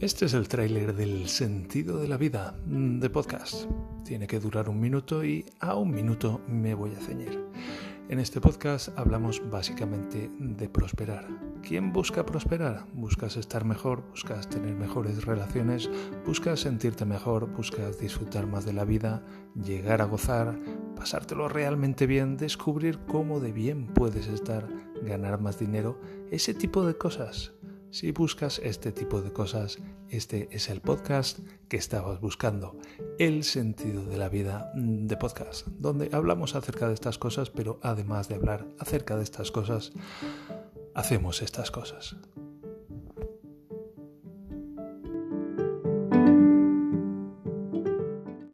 Este es el tráiler del sentido de la vida mm, de podcast. Tiene que durar un minuto y a un minuto me voy a ceñir. En este podcast hablamos básicamente de prosperar. ¿Quién busca prosperar? Buscas estar mejor, buscas tener mejores relaciones, buscas sentirte mejor, buscas disfrutar más de la vida, llegar a gozar, pasártelo realmente bien, descubrir cómo de bien puedes estar, ganar más dinero, ese tipo de cosas. Si buscas este tipo de cosas, este es el podcast que estabas buscando, el sentido de la vida de podcast, donde hablamos acerca de estas cosas, pero además de hablar acerca de estas cosas, hacemos estas cosas.